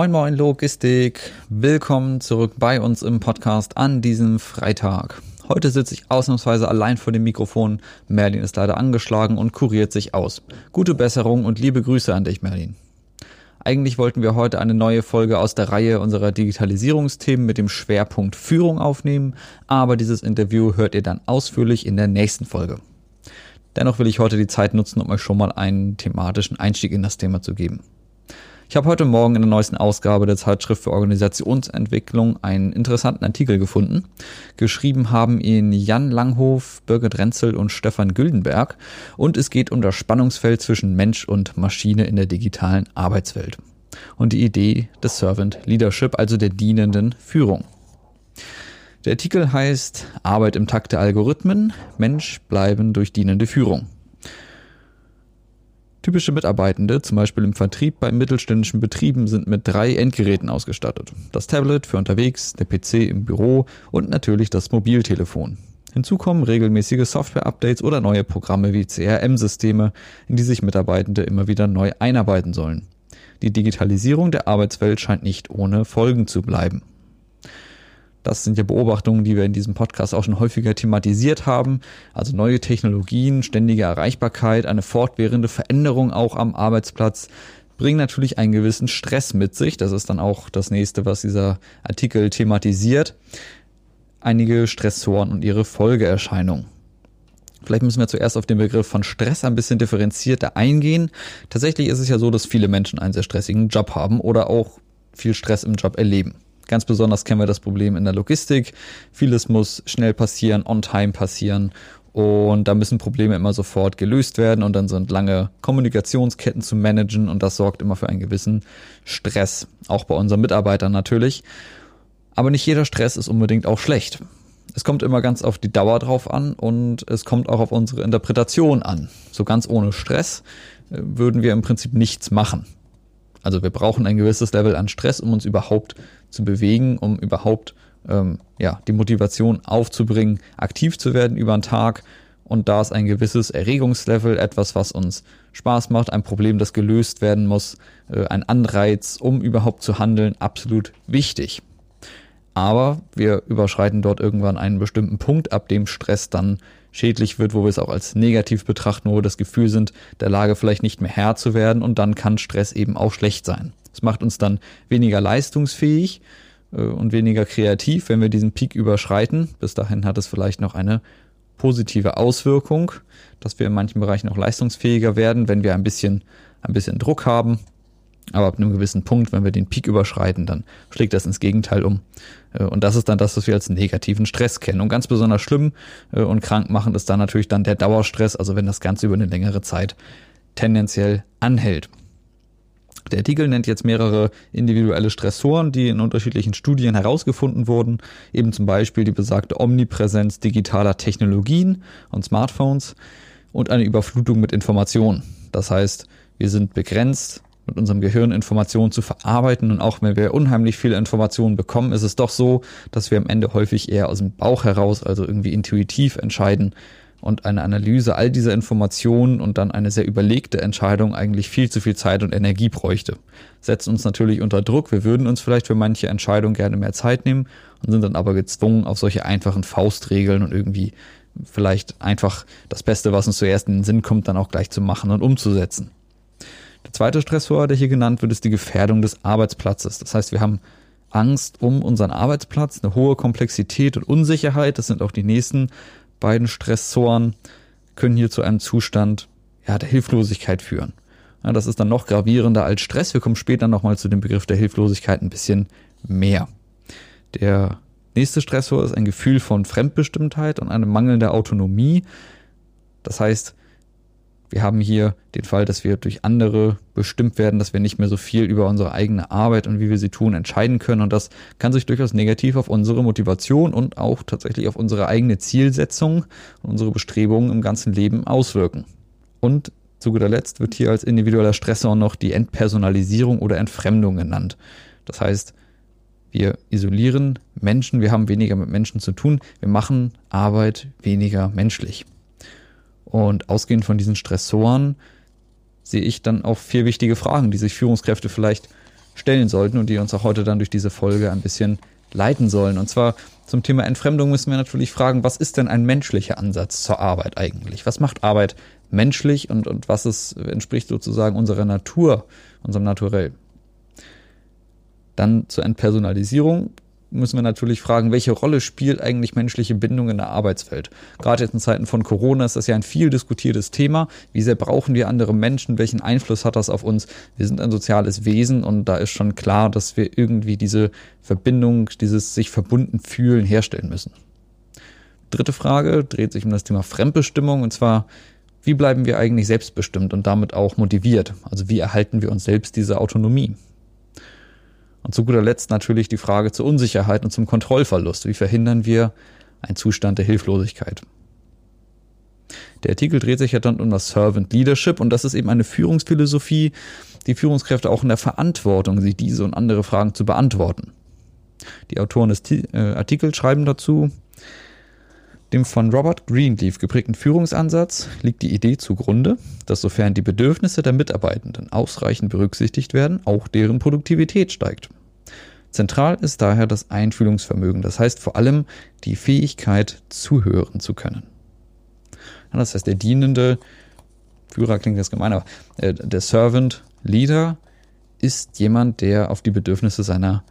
Moin Moin Logistik, willkommen zurück bei uns im Podcast an diesem Freitag. Heute sitze ich ausnahmsweise allein vor dem Mikrofon. Merlin ist leider angeschlagen und kuriert sich aus. Gute Besserung und liebe Grüße an dich, Merlin. Eigentlich wollten wir heute eine neue Folge aus der Reihe unserer Digitalisierungsthemen mit dem Schwerpunkt Führung aufnehmen, aber dieses Interview hört ihr dann ausführlich in der nächsten Folge. Dennoch will ich heute die Zeit nutzen, um euch schon mal einen thematischen Einstieg in das Thema zu geben. Ich habe heute Morgen in der neuesten Ausgabe der Zeitschrift für Organisationsentwicklung einen interessanten Artikel gefunden. Geschrieben haben ihn Jan Langhof, Birgit Renzel und Stefan Güldenberg und es geht um das Spannungsfeld zwischen Mensch und Maschine in der digitalen Arbeitswelt und die Idee des Servant Leadership, also der dienenden Führung. Der Artikel heißt Arbeit im Takt der Algorithmen, Mensch bleiben durch dienende Führung. Typische Mitarbeitende, zum Beispiel im Vertrieb bei mittelständischen Betrieben, sind mit drei Endgeräten ausgestattet. Das Tablet für unterwegs, der PC im Büro und natürlich das Mobiltelefon. Hinzu kommen regelmäßige Software-Updates oder neue Programme wie CRM-Systeme, in die sich Mitarbeitende immer wieder neu einarbeiten sollen. Die Digitalisierung der Arbeitswelt scheint nicht ohne Folgen zu bleiben. Das sind ja Beobachtungen, die wir in diesem Podcast auch schon häufiger thematisiert haben. Also neue Technologien, ständige Erreichbarkeit, eine fortwährende Veränderung auch am Arbeitsplatz bringen natürlich einen gewissen Stress mit sich. Das ist dann auch das nächste, was dieser Artikel thematisiert. Einige Stressoren und ihre Folgeerscheinungen. Vielleicht müssen wir zuerst auf den Begriff von Stress ein bisschen differenzierter eingehen. Tatsächlich ist es ja so, dass viele Menschen einen sehr stressigen Job haben oder auch viel Stress im Job erleben. Ganz besonders kennen wir das Problem in der Logistik. Vieles muss schnell passieren, on time passieren und da müssen Probleme immer sofort gelöst werden und dann sind lange Kommunikationsketten zu managen und das sorgt immer für einen gewissen Stress, auch bei unseren Mitarbeitern natürlich. Aber nicht jeder Stress ist unbedingt auch schlecht. Es kommt immer ganz auf die Dauer drauf an und es kommt auch auf unsere Interpretation an. So ganz ohne Stress äh, würden wir im Prinzip nichts machen. Also wir brauchen ein gewisses Level an Stress, um uns überhaupt zu bewegen, um überhaupt ähm, ja, die Motivation aufzubringen, aktiv zu werden über den Tag. Und da ist ein gewisses Erregungslevel, etwas, was uns Spaß macht, ein Problem, das gelöst werden muss, äh, ein Anreiz, um überhaupt zu handeln, absolut wichtig. Aber wir überschreiten dort irgendwann einen bestimmten Punkt, ab dem Stress dann schädlich wird, wo wir es auch als negativ betrachten, wo wir das Gefühl sind, der Lage vielleicht nicht mehr Herr zu werden und dann kann Stress eben auch schlecht sein. Es macht uns dann weniger leistungsfähig äh, und weniger kreativ, wenn wir diesen Peak überschreiten. Bis dahin hat es vielleicht noch eine positive Auswirkung, dass wir in manchen Bereichen auch leistungsfähiger werden, wenn wir ein bisschen, ein bisschen Druck haben aber ab einem gewissen Punkt, wenn wir den Peak überschreiten, dann schlägt das ins Gegenteil um. Äh, und das ist dann das, was wir als negativen Stress kennen. Und ganz besonders schlimm äh, und krank machen ist dann natürlich dann der Dauerstress, also wenn das Ganze über eine längere Zeit tendenziell anhält. Der Artikel nennt jetzt mehrere individuelle Stressoren, die in unterschiedlichen Studien herausgefunden wurden, eben zum Beispiel die besagte Omnipräsenz digitaler Technologien und Smartphones und eine Überflutung mit Informationen. Das heißt, wir sind begrenzt mit unserem Gehirn Informationen zu verarbeiten. Und auch wenn wir unheimlich viele Informationen bekommen, ist es doch so, dass wir am Ende häufig eher aus dem Bauch heraus, also irgendwie intuitiv entscheiden und eine Analyse all dieser Informationen und dann eine sehr überlegte Entscheidung eigentlich viel zu viel Zeit und Energie bräuchte. Setzt uns natürlich unter Druck. Wir würden uns vielleicht für manche Entscheidungen gerne mehr Zeit nehmen und sind dann aber gezwungen, auf solche einfachen Faustregeln und irgendwie vielleicht einfach das Beste, was uns zuerst in den Sinn kommt, dann auch gleich zu machen und umzusetzen. Der zweite Stressor, der hier genannt wird, ist die Gefährdung des Arbeitsplatzes. Das heißt, wir haben Angst um unseren Arbeitsplatz, eine hohe Komplexität und Unsicherheit. Das sind auch die nächsten beiden Stressoren, können hier zu einem Zustand ja, der Hilflosigkeit führen. Ja, das ist dann noch gravierender als Stress. Wir kommen später nochmal zu dem Begriff der Hilflosigkeit ein bisschen mehr. Der nächste Stressor ist ein Gefühl von Fremdbestimmtheit und eine mangelnde Autonomie. Das heißt, wir haben hier den Fall, dass wir durch andere bestimmt werden, dass wir nicht mehr so viel über unsere eigene Arbeit und wie wir sie tun entscheiden können. Und das kann sich durchaus negativ auf unsere Motivation und auch tatsächlich auf unsere eigene Zielsetzung und unsere Bestrebungen im ganzen Leben auswirken. Und zu guter Letzt wird hier als individueller Stressor noch die Entpersonalisierung oder Entfremdung genannt. Das heißt, wir isolieren Menschen, wir haben weniger mit Menschen zu tun, wir machen Arbeit weniger menschlich. Und ausgehend von diesen Stressoren sehe ich dann auch vier wichtige Fragen, die sich Führungskräfte vielleicht stellen sollten und die uns auch heute dann durch diese Folge ein bisschen leiten sollen. Und zwar zum Thema Entfremdung müssen wir natürlich fragen, was ist denn ein menschlicher Ansatz zur Arbeit eigentlich? Was macht Arbeit menschlich und, und was ist, entspricht sozusagen unserer Natur, unserem Naturell? Dann zur Entpersonalisierung müssen wir natürlich fragen, welche Rolle spielt eigentlich menschliche Bindung in der Arbeitswelt? Gerade jetzt in Zeiten von Corona ist das ja ein viel diskutiertes Thema. Wie sehr brauchen wir andere Menschen? Welchen Einfluss hat das auf uns? Wir sind ein soziales Wesen und da ist schon klar, dass wir irgendwie diese Verbindung, dieses sich verbunden fühlen herstellen müssen. Dritte Frage dreht sich um das Thema Fremdbestimmung und zwar, wie bleiben wir eigentlich selbstbestimmt und damit auch motiviert? Also wie erhalten wir uns selbst diese Autonomie? Und zu guter Letzt natürlich die Frage zur Unsicherheit und zum Kontrollverlust. Wie verhindern wir einen Zustand der Hilflosigkeit? Der Artikel dreht sich ja dann um das Servant Leadership und das ist eben eine Führungsphilosophie, die Führungskräfte auch in der Verantwortung sieht, diese und andere Fragen zu beantworten. Die Autoren des äh, Artikels schreiben dazu, dem von Robert Greenleaf geprägten Führungsansatz liegt die Idee zugrunde, dass sofern die Bedürfnisse der Mitarbeitenden ausreichend berücksichtigt werden, auch deren Produktivität steigt. Zentral ist daher das Einfühlungsvermögen, das heißt vor allem die Fähigkeit, zuhören zu können. Das heißt, der dienende Führer klingt jetzt gemein, aber äh, der Servant Leader ist jemand, der auf die Bedürfnisse seiner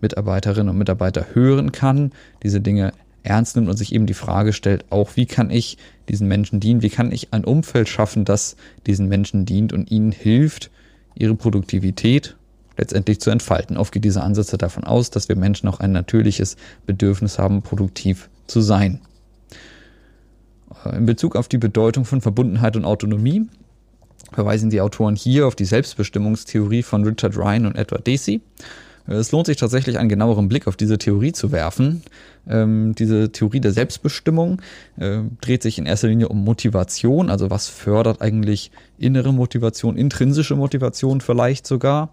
Mitarbeiterinnen und Mitarbeiter hören kann, diese Dinge ernst nimmt und sich eben die Frage stellt, auch wie kann ich diesen Menschen dienen, wie kann ich ein Umfeld schaffen, das diesen Menschen dient und ihnen hilft, ihre Produktivität letztendlich zu entfalten. Oft geht dieser Ansatz davon aus, dass wir Menschen auch ein natürliches Bedürfnis haben, produktiv zu sein. In Bezug auf die Bedeutung von Verbundenheit und Autonomie verweisen die Autoren hier auf die Selbstbestimmungstheorie von Richard Ryan und Edward Dacey. Es lohnt sich tatsächlich einen genaueren Blick auf diese Theorie zu werfen. Ähm, diese Theorie der Selbstbestimmung äh, dreht sich in erster Linie um Motivation, also was fördert eigentlich innere Motivation, intrinsische Motivation vielleicht sogar.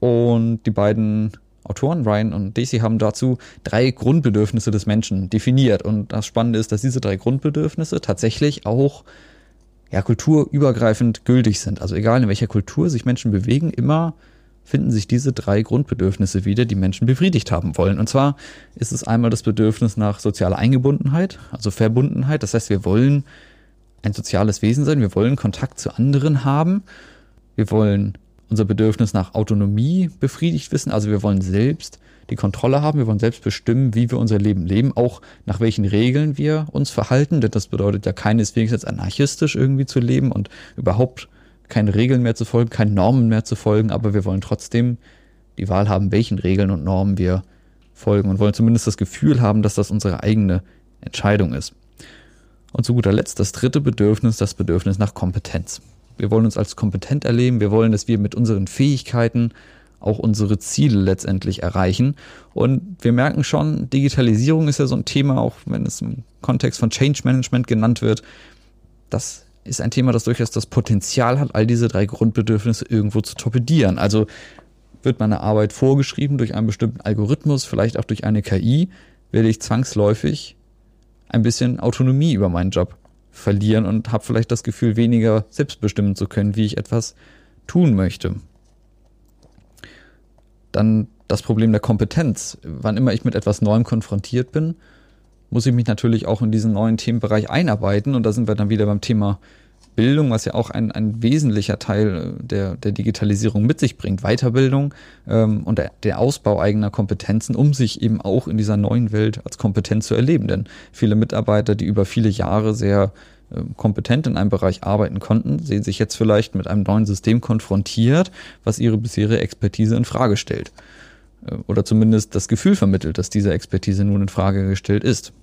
Und die beiden Autoren, Ryan und Daisy, haben dazu drei Grundbedürfnisse des Menschen definiert. Und das Spannende ist, dass diese drei Grundbedürfnisse tatsächlich auch ja, kulturübergreifend gültig sind. Also egal in welcher Kultur sich Menschen bewegen, immer finden sich diese drei Grundbedürfnisse wieder, die Menschen befriedigt haben wollen. Und zwar ist es einmal das Bedürfnis nach sozialer Eingebundenheit, also Verbundenheit. Das heißt, wir wollen ein soziales Wesen sein, wir wollen Kontakt zu anderen haben, wir wollen unser Bedürfnis nach Autonomie befriedigt wissen, also wir wollen selbst die Kontrolle haben, wir wollen selbst bestimmen, wie wir unser Leben leben, auch nach welchen Regeln wir uns verhalten, denn das bedeutet ja keineswegs jetzt anarchistisch irgendwie zu leben und überhaupt keine Regeln mehr zu folgen, keine Normen mehr zu folgen, aber wir wollen trotzdem die Wahl haben, welchen Regeln und Normen wir folgen und wollen zumindest das Gefühl haben, dass das unsere eigene Entscheidung ist. Und zu guter Letzt das dritte Bedürfnis, das Bedürfnis nach Kompetenz. Wir wollen uns als kompetent erleben, wir wollen, dass wir mit unseren Fähigkeiten auch unsere Ziele letztendlich erreichen. Und wir merken schon, Digitalisierung ist ja so ein Thema, auch wenn es im Kontext von Change Management genannt wird, das ist ein Thema, das durchaus das Potenzial hat, all diese drei Grundbedürfnisse irgendwo zu torpedieren. Also wird meine Arbeit vorgeschrieben durch einen bestimmten Algorithmus, vielleicht auch durch eine KI, werde ich zwangsläufig ein bisschen Autonomie über meinen Job verlieren und habe vielleicht das Gefühl, weniger selbst bestimmen zu können, wie ich etwas tun möchte. Dann das Problem der Kompetenz. Wann immer ich mit etwas Neuem konfrontiert bin, muss ich mich natürlich auch in diesen neuen Themenbereich einarbeiten. Und da sind wir dann wieder beim Thema Bildung, was ja auch ein, ein wesentlicher Teil der, der Digitalisierung mit sich bringt. Weiterbildung ähm, und der, der Ausbau eigener Kompetenzen, um sich eben auch in dieser neuen Welt als kompetent zu erleben. Denn viele Mitarbeiter, die über viele Jahre sehr äh, kompetent in einem Bereich arbeiten konnten, sehen sich jetzt vielleicht mit einem neuen System konfrontiert, was ihre bisherige Expertise in Frage stellt. Äh, oder zumindest das Gefühl vermittelt, dass diese Expertise nun in Frage gestellt ist.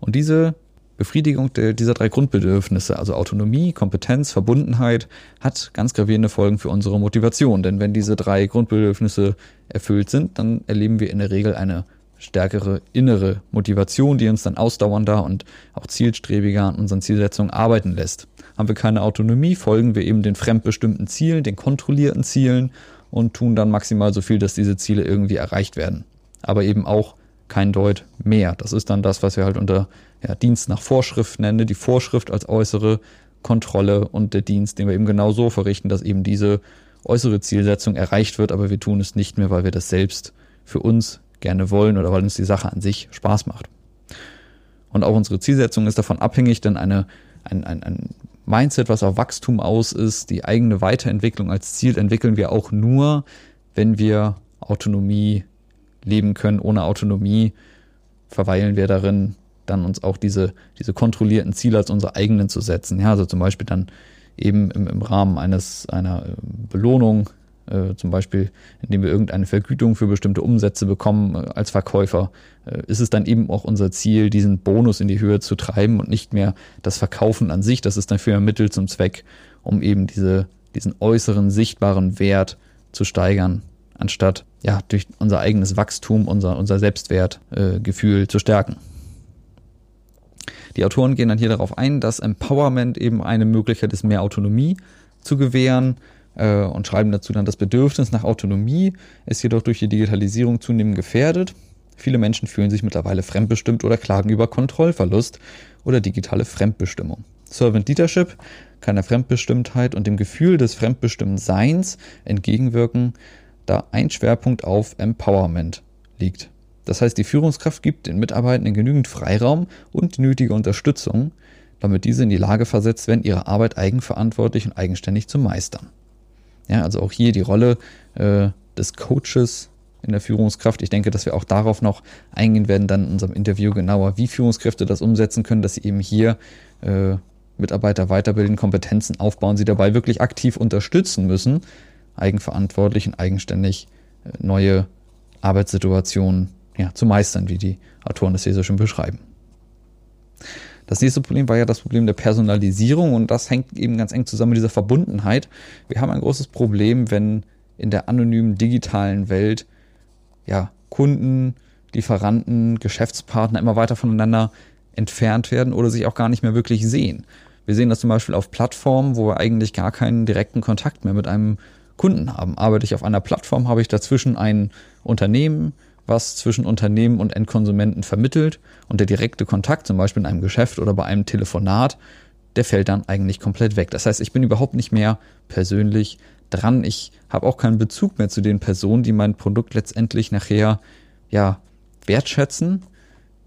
Und diese Befriedigung dieser drei Grundbedürfnisse, also Autonomie, Kompetenz, Verbundenheit, hat ganz gravierende Folgen für unsere Motivation. Denn wenn diese drei Grundbedürfnisse erfüllt sind, dann erleben wir in der Regel eine stärkere innere Motivation, die uns dann ausdauernder und auch zielstrebiger an unseren Zielsetzungen arbeiten lässt. Haben wir keine Autonomie, folgen wir eben den fremdbestimmten Zielen, den kontrollierten Zielen und tun dann maximal so viel, dass diese Ziele irgendwie erreicht werden. Aber eben auch kein Deut mehr. Das ist dann das, was wir halt unter ja, Dienst nach Vorschrift nennen, die Vorschrift als äußere Kontrolle und der Dienst, den wir eben genau so verrichten, dass eben diese äußere Zielsetzung erreicht wird, aber wir tun es nicht mehr, weil wir das selbst für uns gerne wollen oder weil uns die Sache an sich Spaß macht. Und auch unsere Zielsetzung ist davon abhängig, denn eine, ein, ein, ein Mindset, was auf Wachstum aus ist, die eigene Weiterentwicklung als Ziel entwickeln wir auch nur, wenn wir Autonomie leben können. Ohne Autonomie verweilen wir darin, dann uns auch diese, diese kontrollierten Ziele als unsere eigenen zu setzen. Ja, also zum Beispiel dann eben im, im Rahmen eines, einer äh, Belohnung äh, zum Beispiel indem wir irgendeine Vergütung für bestimmte Umsätze bekommen äh, als Verkäufer, äh, ist es dann eben auch unser Ziel, diesen Bonus in die Höhe zu treiben und nicht mehr das Verkaufen an sich. Das ist dann für ein Mittel zum Zweck, um eben diese, diesen äußeren sichtbaren Wert zu steigern, anstatt ja durch unser eigenes Wachstum, unser, unser Selbstwertgefühl äh, zu stärken. Die Autoren gehen dann hier darauf ein, dass Empowerment eben eine Möglichkeit ist, mehr Autonomie zu gewähren äh, und schreiben dazu dann, das Bedürfnis nach Autonomie ist jedoch durch die Digitalisierung zunehmend gefährdet. Viele Menschen fühlen sich mittlerweile fremdbestimmt oder klagen über Kontrollverlust oder digitale Fremdbestimmung. Servant Leadership kann der Fremdbestimmtheit und dem Gefühl des Fremdbestimmtseins entgegenwirken, da ein Schwerpunkt auf Empowerment liegt. Das heißt, die Führungskraft gibt den Mitarbeitenden genügend Freiraum und nötige Unterstützung, damit diese in die Lage versetzt werden, ihre Arbeit eigenverantwortlich und eigenständig zu meistern. Ja, also auch hier die Rolle äh, des Coaches in der Führungskraft. Ich denke, dass wir auch darauf noch eingehen werden, dann in unserem Interview genauer, wie Führungskräfte das umsetzen können, dass sie eben hier äh, Mitarbeiter weiterbilden, Kompetenzen aufbauen, sie dabei wirklich aktiv unterstützen müssen, eigenverantwortlich und eigenständig äh, neue Arbeitssituationen ja, zu meistern, wie die Autoren das hier so schön beschreiben. Das nächste Problem war ja das Problem der Personalisierung und das hängt eben ganz eng zusammen mit dieser Verbundenheit. Wir haben ein großes Problem, wenn in der anonymen digitalen Welt ja, Kunden, Lieferanten, Geschäftspartner immer weiter voneinander entfernt werden oder sich auch gar nicht mehr wirklich sehen. Wir sehen das zum Beispiel auf Plattformen, wo wir eigentlich gar keinen direkten Kontakt mehr mit einem Kunden haben. Arbeite ich auf einer Plattform, habe ich dazwischen ein Unternehmen, was zwischen Unternehmen und Endkonsumenten vermittelt und der direkte Kontakt, zum Beispiel in einem Geschäft oder bei einem Telefonat, der fällt dann eigentlich komplett weg. Das heißt, ich bin überhaupt nicht mehr persönlich dran. Ich habe auch keinen Bezug mehr zu den Personen, die mein Produkt letztendlich nachher ja wertschätzen,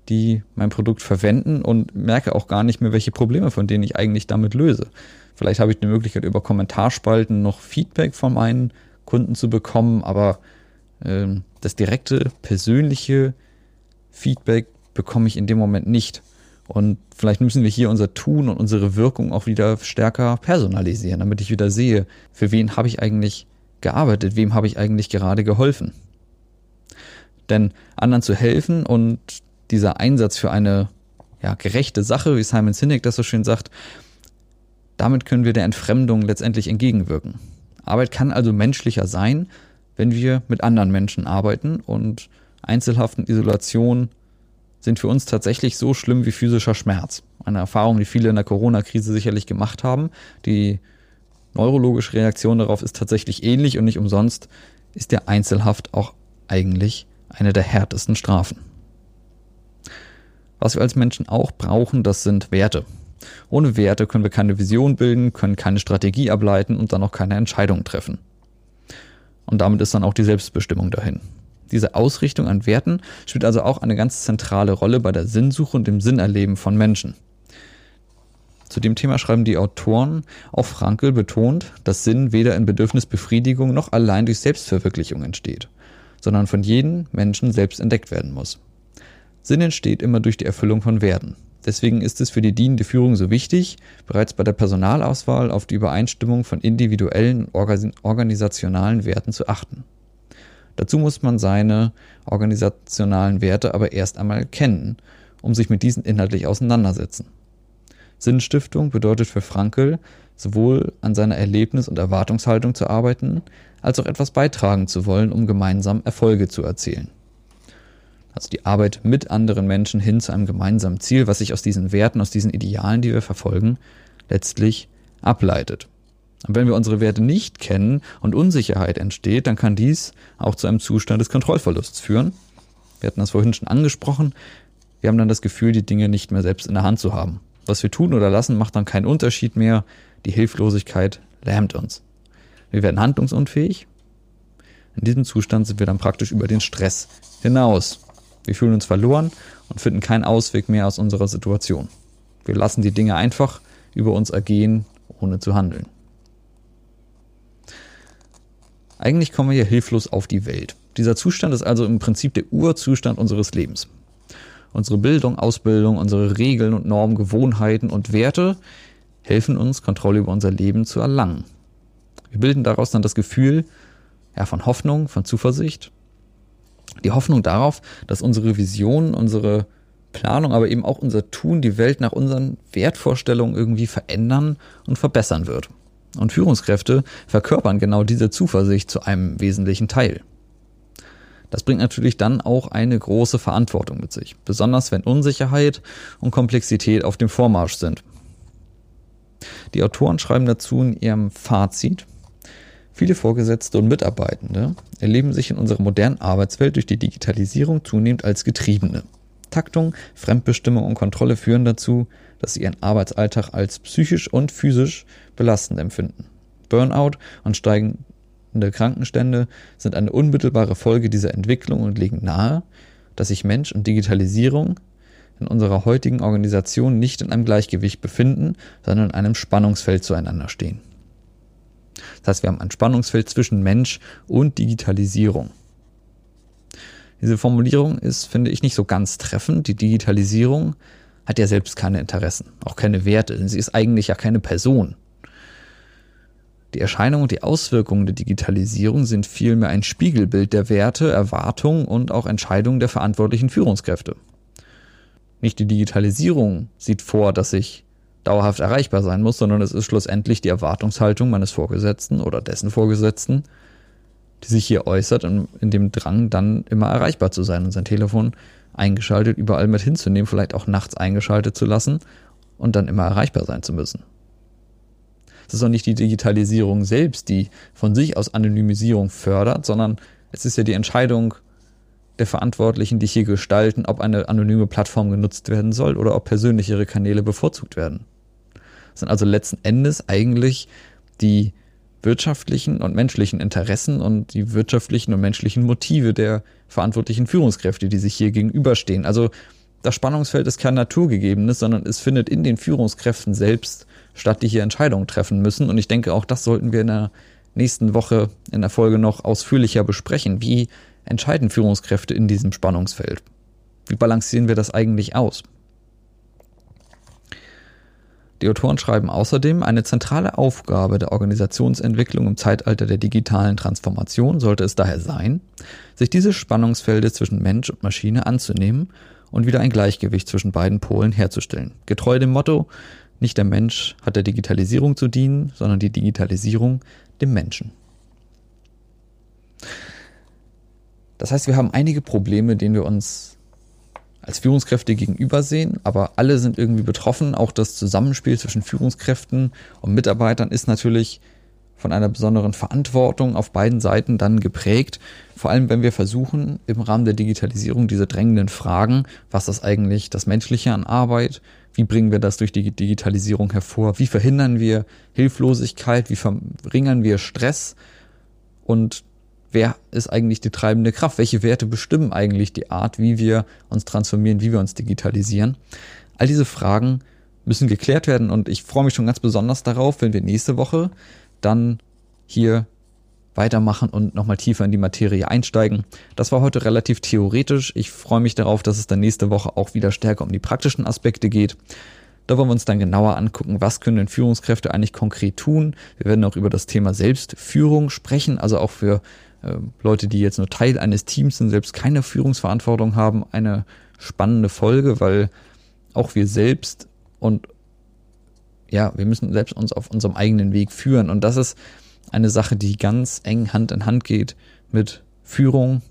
die mein Produkt verwenden und merke auch gar nicht mehr, welche Probleme von denen ich eigentlich damit löse. Vielleicht habe ich die Möglichkeit, über Kommentarspalten noch Feedback von meinen Kunden zu bekommen, aber ähm, das direkte, persönliche Feedback bekomme ich in dem Moment nicht. Und vielleicht müssen wir hier unser Tun und unsere Wirkung auch wieder stärker personalisieren, damit ich wieder sehe, für wen habe ich eigentlich gearbeitet, wem habe ich eigentlich gerade geholfen. Denn anderen zu helfen und dieser Einsatz für eine ja, gerechte Sache, wie Simon Sinek das so schön sagt, damit können wir der Entfremdung letztendlich entgegenwirken. Arbeit kann also menschlicher sein, wenn wir mit anderen Menschen arbeiten und Einzelhaft und Isolation sind für uns tatsächlich so schlimm wie physischer Schmerz. Eine Erfahrung, die viele in der Corona-Krise sicherlich gemacht haben. Die neurologische Reaktion darauf ist tatsächlich ähnlich und nicht umsonst ist der Einzelhaft auch eigentlich eine der härtesten Strafen. Was wir als Menschen auch brauchen, das sind Werte. Ohne Werte können wir keine Vision bilden, können keine Strategie ableiten und dann auch keine Entscheidungen treffen. Und damit ist dann auch die Selbstbestimmung dahin. Diese Ausrichtung an Werten spielt also auch eine ganz zentrale Rolle bei der Sinnsuche und dem Sinnerleben von Menschen. Zu dem Thema schreiben die Autoren, auch Frankel betont, dass Sinn weder in Bedürfnisbefriedigung noch allein durch Selbstverwirklichung entsteht, sondern von jedem Menschen selbst entdeckt werden muss. Sinn entsteht immer durch die Erfüllung von Werten. Deswegen ist es für die dienende Führung so wichtig, bereits bei der Personalauswahl auf die Übereinstimmung von individuellen und organisationalen Werten zu achten. Dazu muss man seine organisationalen Werte aber erst einmal kennen, um sich mit diesen inhaltlich auseinandersetzen. Sinnstiftung bedeutet für Frankel, sowohl an seiner Erlebnis- und Erwartungshaltung zu arbeiten, als auch etwas beitragen zu wollen, um gemeinsam Erfolge zu erzielen also die Arbeit mit anderen Menschen hin zu einem gemeinsamen Ziel, was sich aus diesen Werten, aus diesen Idealen, die wir verfolgen, letztlich ableitet. Und wenn wir unsere Werte nicht kennen und Unsicherheit entsteht, dann kann dies auch zu einem Zustand des Kontrollverlusts führen. Wir hatten das vorhin schon angesprochen. Wir haben dann das Gefühl, die Dinge nicht mehr selbst in der Hand zu haben. Was wir tun oder lassen, macht dann keinen Unterschied mehr. Die Hilflosigkeit lähmt uns. Wir werden handlungsunfähig. In diesem Zustand sind wir dann praktisch über den Stress hinaus. Wir fühlen uns verloren und finden keinen Ausweg mehr aus unserer Situation. Wir lassen die Dinge einfach über uns ergehen, ohne zu handeln. Eigentlich kommen wir hier hilflos auf die Welt. Dieser Zustand ist also im Prinzip der Urzustand unseres Lebens. Unsere Bildung, Ausbildung, unsere Regeln und Normen, Gewohnheiten und Werte helfen uns, Kontrolle über unser Leben zu erlangen. Wir bilden daraus dann das Gefühl ja, von Hoffnung, von Zuversicht. Die Hoffnung darauf, dass unsere Vision, unsere Planung, aber eben auch unser Tun die Welt nach unseren Wertvorstellungen irgendwie verändern und verbessern wird. Und Führungskräfte verkörpern genau diese Zuversicht zu einem wesentlichen Teil. Das bringt natürlich dann auch eine große Verantwortung mit sich, besonders wenn Unsicherheit und Komplexität auf dem Vormarsch sind. Die Autoren schreiben dazu in ihrem Fazit, Viele Vorgesetzte und Mitarbeitende erleben sich in unserer modernen Arbeitswelt durch die Digitalisierung zunehmend als Getriebene. Taktung, Fremdbestimmung und Kontrolle führen dazu, dass sie ihren Arbeitsalltag als psychisch und physisch belastend empfinden. Burnout und steigende Krankenstände sind eine unmittelbare Folge dieser Entwicklung und legen nahe, dass sich Mensch und Digitalisierung in unserer heutigen Organisation nicht in einem Gleichgewicht befinden, sondern in einem Spannungsfeld zueinander stehen. Das heißt, wir haben ein Spannungsfeld zwischen Mensch und Digitalisierung. Diese Formulierung ist, finde ich, nicht so ganz treffend. Die Digitalisierung hat ja selbst keine Interessen, auch keine Werte. Sie ist eigentlich ja keine Person. Die Erscheinung und die Auswirkungen der Digitalisierung sind vielmehr ein Spiegelbild der Werte, Erwartungen und auch Entscheidungen der verantwortlichen Führungskräfte. Nicht die Digitalisierung sieht vor, dass sich dauerhaft erreichbar sein muss, sondern es ist schlussendlich die Erwartungshaltung meines Vorgesetzten oder dessen Vorgesetzten, die sich hier äußert, in, in dem Drang, dann immer erreichbar zu sein und sein Telefon eingeschaltet überall mit hinzunehmen, vielleicht auch nachts eingeschaltet zu lassen und dann immer erreichbar sein zu müssen. Es ist auch nicht die Digitalisierung selbst, die von sich aus Anonymisierung fördert, sondern es ist ja die Entscheidung der Verantwortlichen, die hier gestalten, ob eine anonyme Plattform genutzt werden soll oder ob persönlichere Kanäle bevorzugt werden. Sind also letzten Endes eigentlich die wirtschaftlichen und menschlichen Interessen und die wirtschaftlichen und menschlichen Motive der verantwortlichen Führungskräfte, die sich hier gegenüberstehen. Also das Spannungsfeld ist kein naturgegebenes, sondern es findet in den Führungskräften selbst statt, die hier Entscheidungen treffen müssen. Und ich denke, auch das sollten wir in der nächsten Woche in der Folge noch ausführlicher besprechen. Wie entscheiden Führungskräfte in diesem Spannungsfeld? Wie balancieren wir das eigentlich aus? Die Autoren schreiben außerdem, eine zentrale Aufgabe der Organisationsentwicklung im Zeitalter der digitalen Transformation sollte es daher sein, sich diese Spannungsfelder zwischen Mensch und Maschine anzunehmen und wieder ein Gleichgewicht zwischen beiden Polen herzustellen. Getreu dem Motto, nicht der Mensch hat der Digitalisierung zu dienen, sondern die Digitalisierung dem Menschen. Das heißt, wir haben einige Probleme, denen wir uns als Führungskräfte gegenüber sehen, aber alle sind irgendwie betroffen. Auch das Zusammenspiel zwischen Führungskräften und Mitarbeitern ist natürlich von einer besonderen Verantwortung auf beiden Seiten dann geprägt. Vor allem, wenn wir versuchen, im Rahmen der Digitalisierung diese drängenden Fragen, was ist eigentlich das Menschliche an Arbeit? Wie bringen wir das durch die Digitalisierung hervor? Wie verhindern wir Hilflosigkeit? Wie verringern wir Stress? Und wer ist eigentlich die treibende Kraft? Welche Werte bestimmen eigentlich die Art, wie wir uns transformieren, wie wir uns digitalisieren? All diese Fragen müssen geklärt werden und ich freue mich schon ganz besonders darauf, wenn wir nächste Woche dann hier weitermachen und nochmal tiefer in die Materie einsteigen. Das war heute relativ theoretisch. Ich freue mich darauf, dass es dann nächste Woche auch wieder stärker um die praktischen Aspekte geht. Da wollen wir uns dann genauer angucken, was können denn Führungskräfte eigentlich konkret tun. Wir werden auch über das Thema Selbstführung sprechen, also auch für Leute, die jetzt nur Teil eines Teams sind, selbst keine Führungsverantwortung haben, eine spannende Folge, weil auch wir selbst und ja, wir müssen selbst uns auf unserem eigenen Weg führen. Und das ist eine Sache, die ganz eng Hand in Hand geht mit Führung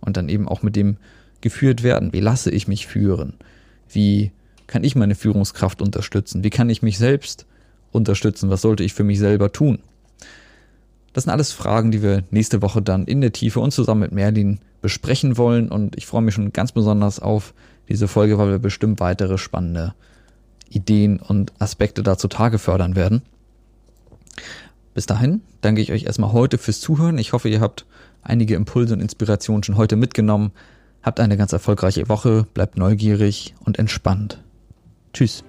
und dann eben auch mit dem geführt werden. Wie lasse ich mich führen? Wie kann ich meine Führungskraft unterstützen? Wie kann ich mich selbst unterstützen? Was sollte ich für mich selber tun? Das sind alles Fragen, die wir nächste Woche dann in der Tiefe und zusammen mit Merlin besprechen wollen. Und ich freue mich schon ganz besonders auf diese Folge, weil wir bestimmt weitere spannende Ideen und Aspekte da zutage fördern werden. Bis dahin danke ich euch erstmal heute fürs Zuhören. Ich hoffe, ihr habt einige Impulse und Inspirationen schon heute mitgenommen. Habt eine ganz erfolgreiche Woche, bleibt neugierig und entspannt. Tschüss.